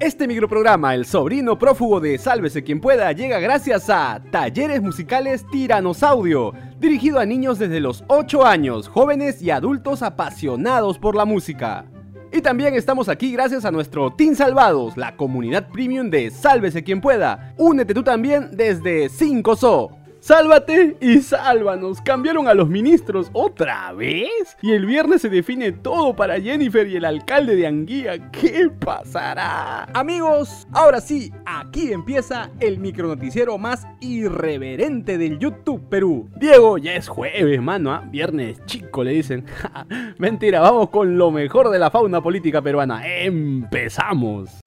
Este microprograma, El sobrino prófugo de Sálvese quien pueda, llega gracias a Talleres Musicales Tiranosaudio, dirigido a niños desde los 8 años, jóvenes y adultos apasionados por la música. Y también estamos aquí gracias a nuestro Team Salvados, la comunidad premium de Sálvese quien pueda. Únete tú también desde 5SO. Sálvate y sálvanos. Cambiaron a los ministros otra vez. Y el viernes se define todo para Jennifer y el alcalde de Anguía. ¿Qué pasará? Amigos, ahora sí, aquí empieza el micronoticiero más irreverente del YouTube Perú. Diego, ya es jueves, mano. ¿ah? Viernes chico, le dicen. Mentira, vamos con lo mejor de la fauna política peruana. Empezamos.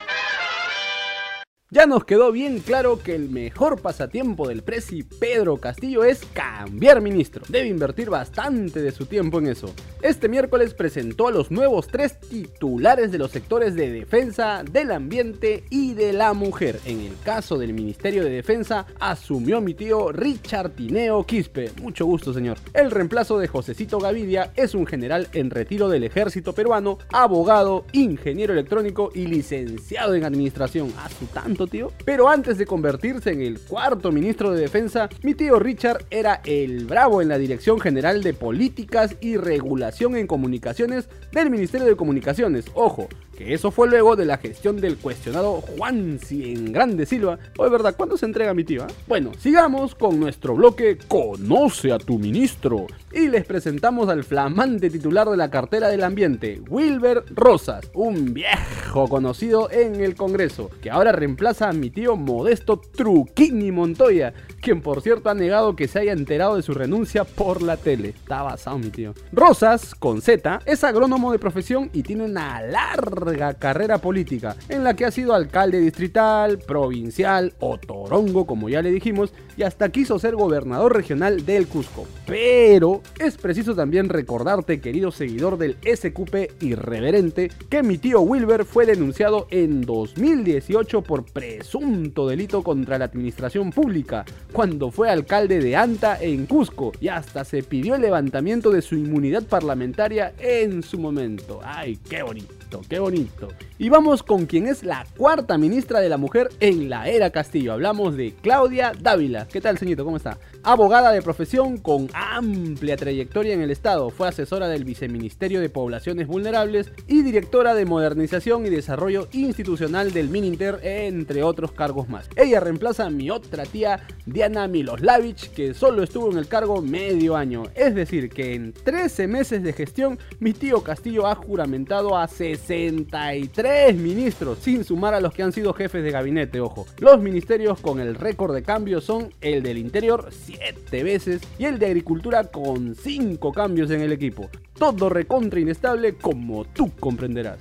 Ya nos quedó bien claro que el mejor pasatiempo del presi Pedro Castillo es cambiar ministro. Debe invertir bastante de su tiempo en eso. Este miércoles presentó a los nuevos tres titulares de los sectores de defensa, del ambiente y de la mujer. En el caso del Ministerio de Defensa, asumió mi tío Richard Tineo Quispe. Mucho gusto, señor. El reemplazo de Josecito Gavidia es un general en retiro del ejército peruano, abogado, ingeniero electrónico y licenciado en administración. A su tanto Pero antes de convertirse en el cuarto ministro de Defensa, mi tío Richard era el bravo en la Dirección General de Políticas y Regulación en Comunicaciones del Ministerio de Comunicaciones. Ojo, eso fue luego de la gestión del cuestionado Juan Cien Grande Silva. O es verdad, ¿cuándo se entrega mi tío? Ah? Bueno, sigamos con nuestro bloque Conoce a tu ministro. Y les presentamos al flamante titular de la cartera del ambiente, Wilber Rosas, un viejo conocido en el Congreso, que ahora reemplaza a mi tío Modesto Truquini Montoya, quien por cierto ha negado que se haya enterado de su renuncia por la tele. Está basado mi tío. Rosas, con Z, es agrónomo de profesión y tiene una larga carrera política, en la que ha sido alcalde distrital, provincial o torongo, como ya le dijimos, y hasta quiso ser gobernador regional del Cusco. Pero es preciso también recordarte, querido seguidor del SQP irreverente, que mi tío Wilber fue denunciado en 2018 por presunto delito contra la administración pública, cuando fue alcalde de Anta en Cusco, y hasta se pidió el levantamiento de su inmunidad parlamentaria en su momento. ¡Ay, qué bonito, qué bonito! Y vamos con quien es la cuarta ministra de la mujer en la era Castillo. Hablamos de Claudia Dávila. ¿Qué tal, señorito? ¿Cómo está? Abogada de profesión con amplia trayectoria en el Estado. Fue asesora del Viceministerio de Poblaciones Vulnerables y directora de Modernización y Desarrollo Institucional del Mininter, entre otros cargos más. Ella reemplaza a mi otra tía, Diana Miloslavich, que solo estuvo en el cargo medio año. Es decir, que en 13 meses de gestión, mi tío Castillo ha juramentado a 63 ministros, sin sumar a los que han sido jefes de gabinete, ojo. Los ministerios con el récord de cambio son el del Interior, 7 veces y el de Agricultura con 5 cambios en el equipo. Todo recontra inestable como tú comprenderás.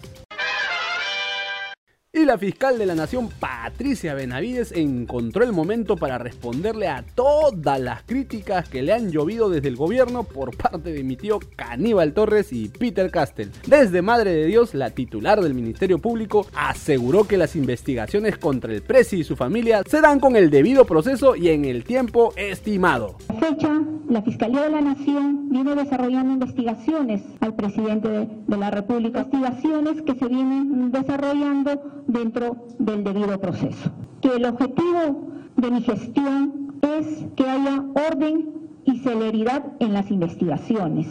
Y la fiscal de la Nación, Patricia Benavides, encontró el momento para responderle a todas las críticas que le han llovido desde el gobierno por parte de mi tío Caníbal Torres y Peter Castell. Desde Madre de Dios, la titular del Ministerio Público aseguró que las investigaciones contra el presi y su familia se dan con el debido proceso y en el tiempo estimado. fecha, la Fiscalía de la Nación viene desarrollando investigaciones al presidente de, de la República, investigaciones que se vienen desarrollando dentro del debido proceso. Que el objetivo de mi gestión es que haya orden y celeridad en las investigaciones.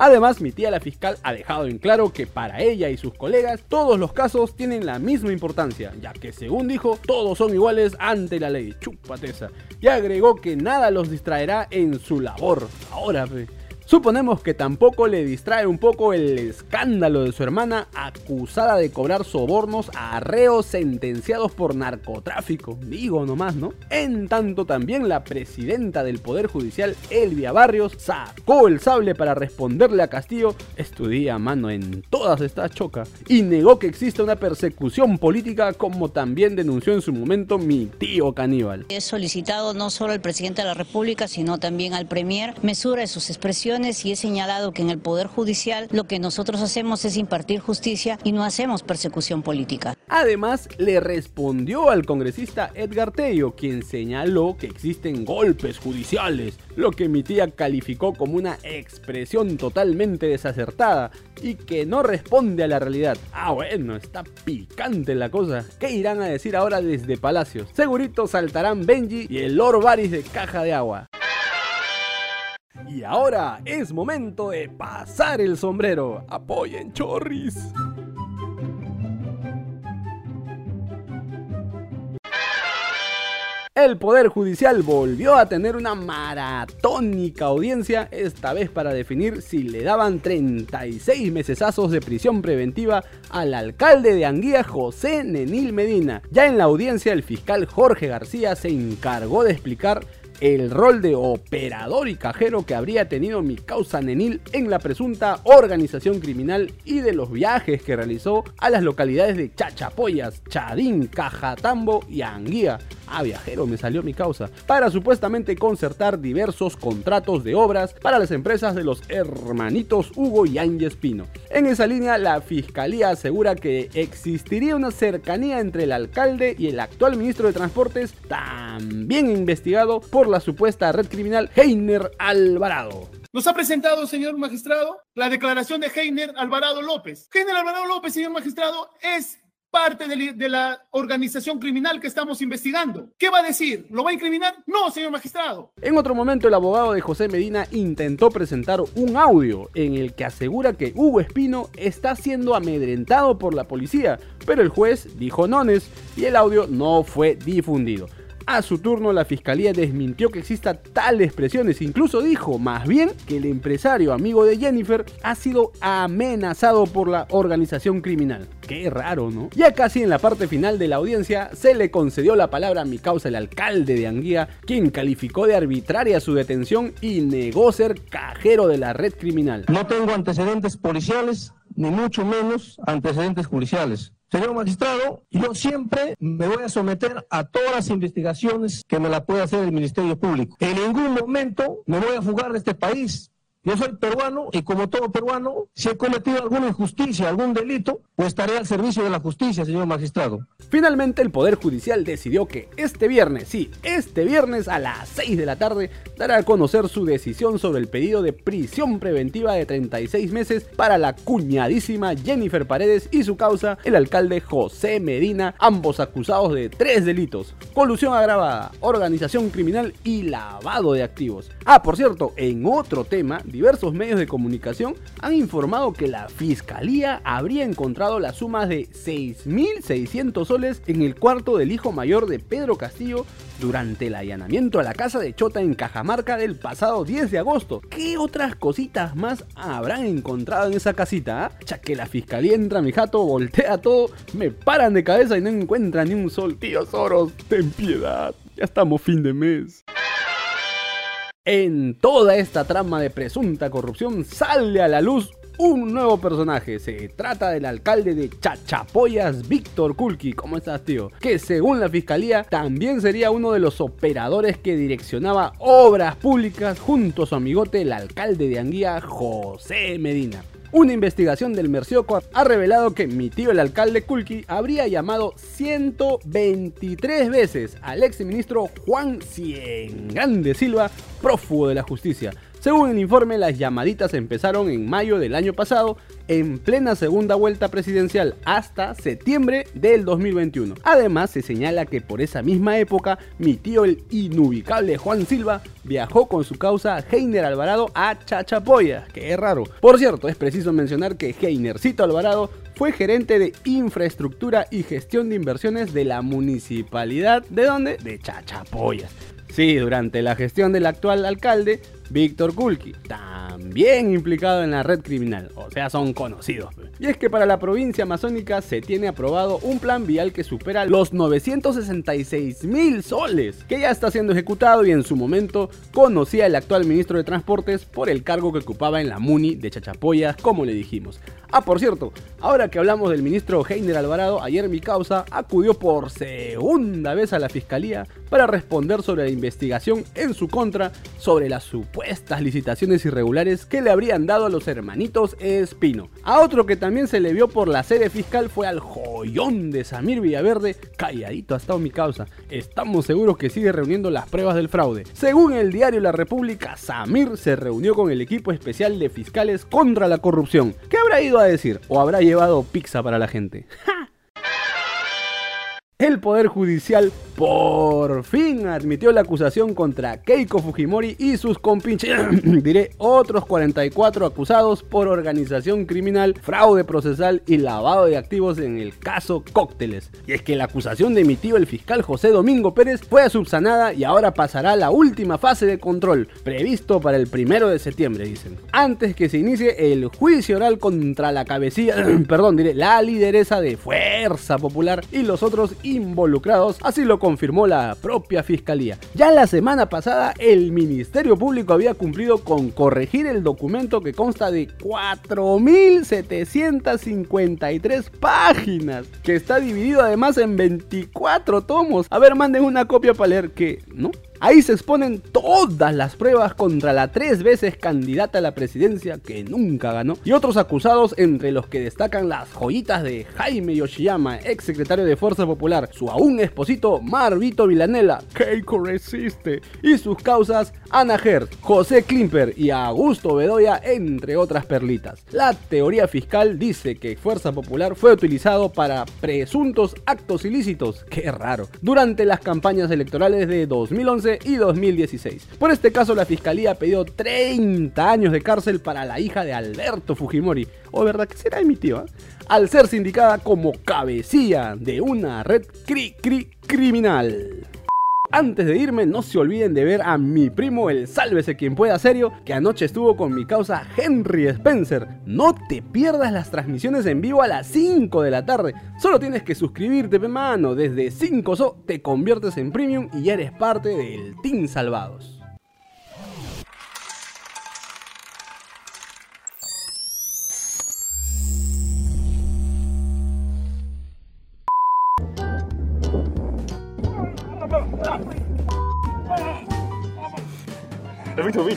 Además, mi tía la fiscal ha dejado en claro que para ella y sus colegas todos los casos tienen la misma importancia, ya que según dijo, todos son iguales ante la ley. Chupateza. Y agregó que nada los distraerá en su labor. Ahora, pues. Suponemos que tampoco le distrae un poco el escándalo de su hermana acusada de cobrar sobornos a reos sentenciados por narcotráfico. Digo nomás, ¿no? En tanto también la presidenta del Poder Judicial, Elvia Barrios, sacó el sable para responderle a Castillo, estudia mano en todas estas chocas, y negó que existe una persecución política como también denunció en su momento mi tío caníbal. He solicitado no solo al presidente de la República, sino también al Premier mesura de sus expresiones y he señalado que en el Poder Judicial lo que nosotros hacemos es impartir justicia y no hacemos persecución política. Además, le respondió al congresista Edgar Tello, quien señaló que existen golpes judiciales, lo que mi tía calificó como una expresión totalmente desacertada y que no responde a la realidad. Ah, bueno, está picante la cosa. ¿Qué irán a decir ahora desde Palacios? Segurito saltarán Benji y el Lord Varys de caja de agua. Y ahora es momento de pasar el sombrero. Apoyen Chorris. El Poder Judicial volvió a tener una maratónica audiencia, esta vez para definir si le daban 36 mesesazos de prisión preventiva al alcalde de Anguía, José Nenil Medina. Ya en la audiencia, el fiscal Jorge García se encargó de explicar el rol de operador y cajero que habría tenido mi causa Nenil en la presunta organización criminal y de los viajes que realizó a las localidades de Chachapoyas, Chadín, Cajatambo y Anguía. Ah, viajero, me salió mi causa. Para supuestamente concertar diversos contratos de obras para las empresas de los hermanitos Hugo y Ángel Pino. En esa línea, la fiscalía asegura que existiría una cercanía entre el alcalde y el actual ministro de Transportes, también investigado por la supuesta red criminal Heiner Alvarado. Nos ha presentado, señor magistrado, la declaración de Heiner Alvarado López. Heiner Alvarado López, señor magistrado, es parte de, la organización criminal que estamos investigando. ¿Qué va a decir? ¿Lo va a incriminar? No, señor magistrado. En otro momento, el abogado de José Medina intentó presentar un audio en el que asegura que Hugo Espino está siendo amedrentado por la policía, pero el juez dijo nones y el audio no fue difundido. A su turno, la fiscalía desmintió que exista tales expresiones. Incluso dijo, más bien, que el empresario amigo de Jennifer ha sido amenazado por la organización criminal. Qué raro, ¿no? Ya casi en la parte final de la audiencia, se le concedió la palabra a mi causa el alcalde de Anguía, quien calificó de arbitraria su detención y negó ser cajero de la red criminal. No tengo antecedentes policiales, ni mucho menos antecedentes judiciales. Señor magistrado, yo siempre me voy a someter a todas las investigaciones que me la pueda hacer el Ministerio Público. En ningún momento me voy a fugar de este país. Yo soy peruano y como todo peruano, si he cometido alguna injusticia, algún delito, pues estaré al servicio de la justicia, señor magistrado. Finalmente, el Poder Judicial decidió que este viernes, sí, este viernes a las 6 de la tarde, dará a conocer su decisión sobre el pedido de prisión preventiva de 36 meses para la cuñadísima Jennifer Paredes y su causa, el alcalde José Medina, ambos acusados de tres delitos: colusión agravada, organización criminal y lavado de activos. Ah, por cierto, en otro tema, diversos medios de comunicación han informado que la fiscalía habría encontrado las sumas de 6.600 soles en el cuarto del hijo mayor de Pedro Castillo durante el allanamiento a la casa de Chota en Cajamarca del pasado 10 de agosto. ¿Qué otras cositas más habrán encontrado en esa casita? Ah? Ya que la fiscalía entra mi jato, voltea todo, me paran de cabeza y no encuentran ni un sol. Tío Soros, ten piedad. Ya estamos fin de mes. En toda esta trama de presunta corrupción sale a la luz un nuevo personaje. Se trata del alcalde de Chachapoyas, Víctor Kulki. ¿Cómo estás, tío? Que según la fiscalía también sería uno de los operadores que direccionaba obras públicas junto a su amigote, el alcalde de Anguía, José Medina. Una investigación del Mercioco ha revelado que mi tío el alcalde Kulki habría llamado 123 veces al ex ministro Juan Ciengán de Silva, prófugo de la justicia, según el informe, las llamaditas empezaron en mayo del año pasado, en plena segunda vuelta presidencial, hasta septiembre del 2021. Además, se señala que por esa misma época, mi tío el inubicable Juan Silva viajó con su causa Heiner Alvarado a Chachapoya, que es raro. Por cierto, es preciso mencionar que Heinercito Alvarado fue gerente de infraestructura y gestión de inversiones de la municipalidad de donde? De Chachapoyas. Sí, durante la gestión del actual alcalde, Víctor Kulki, también implicado en la red criminal, o sea, son conocidos. Y es que para la provincia amazónica se tiene aprobado un plan vial que supera los 966 mil soles, que ya está siendo ejecutado y en su momento conocía el actual ministro de Transportes por el cargo que ocupaba en la MUNI de Chachapoyas, como le dijimos. Ah, por cierto, ahora que hablamos del ministro Heiner Alvarado, ayer mi causa acudió por segunda vez a la fiscalía para responder sobre la investigación en su contra sobre las supuestas licitaciones irregulares que le habrían dado a los hermanitos Espino. A otro que también se le vio por la sede fiscal fue al joyón de Samir Villaverde, calladito ha estado mi causa. Estamos seguros que sigue reuniendo las pruebas del fraude. Según el diario La República, Samir se reunió con el equipo especial de fiscales contra la corrupción. ¿Qué habrá ido a decir? ¿O habrá llevado pizza para la gente? El Poder Judicial por fin admitió la acusación contra Keiko Fujimori y sus compinches, diré, otros 44 acusados por organización criminal, fraude procesal y lavado de activos en el caso Cócteles. Y es que la acusación de emitió el fiscal José Domingo Pérez fue subsanada y ahora pasará la última fase de control, previsto para el primero de septiembre, dicen. Antes que se inicie el juicio oral contra la cabecilla, perdón, diré, la lideresa de Fuerza Popular y los otros involucrados, así lo confirmó la propia fiscalía. Ya la semana pasada el Ministerio Público había cumplido con corregir el documento que consta de 4.753 páginas, que está dividido además en 24 tomos. A ver, manden una copia para leer que, ¿no? Ahí se exponen todas las pruebas contra la tres veces candidata a la presidencia que nunca ganó y otros acusados entre los que destacan las joyitas de Jaime Yoshiyama, ex secretario de Fuerza Popular, su aún esposito Marvito Vilanela, Keiko resiste, y sus causas Ana Hertz, José Klimper y Augusto Bedoya, entre otras perlitas. La teoría fiscal dice que Fuerza Popular fue utilizado para presuntos actos ilícitos, qué raro, durante las campañas electorales de 2011 y 2016. Por este caso, la fiscalía pidió 30 años de cárcel para la hija de Alberto Fujimori. ¿O verdad que será mi tío? Al ser sindicada como cabecilla de una red cri cri criminal. Antes de irme, no se olviden de ver a mi primo el Sálvese quien pueda serio, que anoche estuvo con mi causa Henry Spencer. No te pierdas las transmisiones en vivo a las 5 de la tarde. Solo tienes que suscribirte, mano. Desde 5 so te conviertes en premium y ya eres parte del Team Salvados.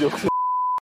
будет.